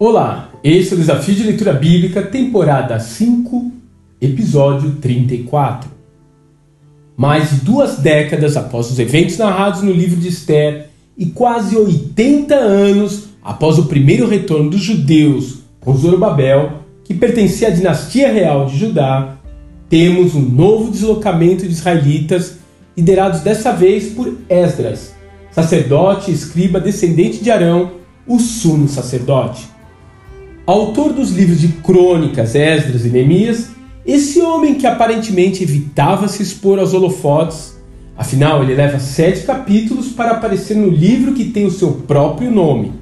Olá, esse é o Desafio de Leitura Bíblica, temporada 5, episódio 34. Mais de duas décadas após os eventos narrados no livro de Esther e quase 80 anos após o primeiro retorno dos judeus com Zorobabel, que pertencia à dinastia real de Judá, temos um novo deslocamento de israelitas, liderados dessa vez por Esdras, sacerdote e escriba descendente de Arão, o sumo sacerdote. Autor dos livros de Crônicas, Esdras e Neemias, esse homem que aparentemente evitava se expor aos holofotes, afinal ele leva sete capítulos para aparecer no livro que tem o seu próprio nome.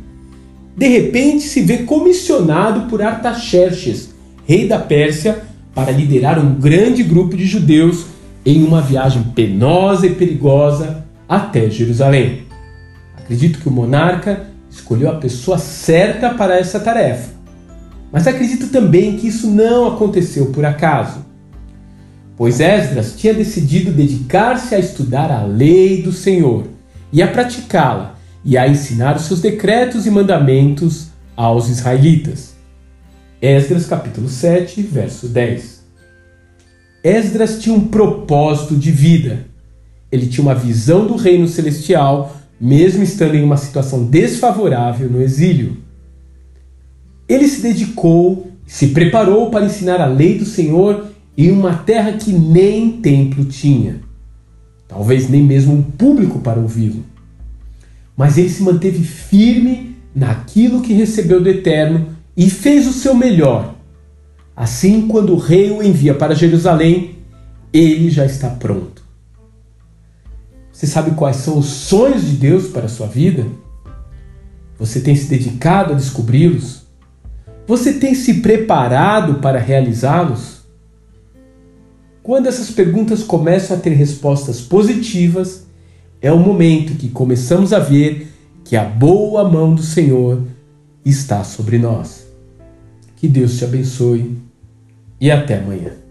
De repente se vê comissionado por Artaxerxes, rei da Pérsia, para liderar um grande grupo de judeus em uma viagem penosa e perigosa até Jerusalém. Acredito que o monarca escolheu a pessoa certa para essa tarefa. Mas acredito também que isso não aconteceu por acaso, pois Esdras tinha decidido dedicar-se a estudar a lei do Senhor e a praticá-la e a ensinar os seus decretos e mandamentos aos israelitas. Esdras capítulo 7, verso 10. Esdras tinha um propósito de vida. Ele tinha uma visão do reino celestial, mesmo estando em uma situação desfavorável no exílio. Ele se dedicou, se preparou para ensinar a lei do Senhor em uma terra que nem templo tinha. Talvez nem mesmo um público para ouvi-lo. Mas ele se manteve firme naquilo que recebeu do Eterno e fez o seu melhor. Assim, quando o rei o envia para Jerusalém, ele já está pronto. Você sabe quais são os sonhos de Deus para a sua vida? Você tem se dedicado a descobri-los? Você tem se preparado para realizá-los? Quando essas perguntas começam a ter respostas positivas, é o momento que começamos a ver que a boa mão do Senhor está sobre nós. Que Deus te abençoe e até amanhã.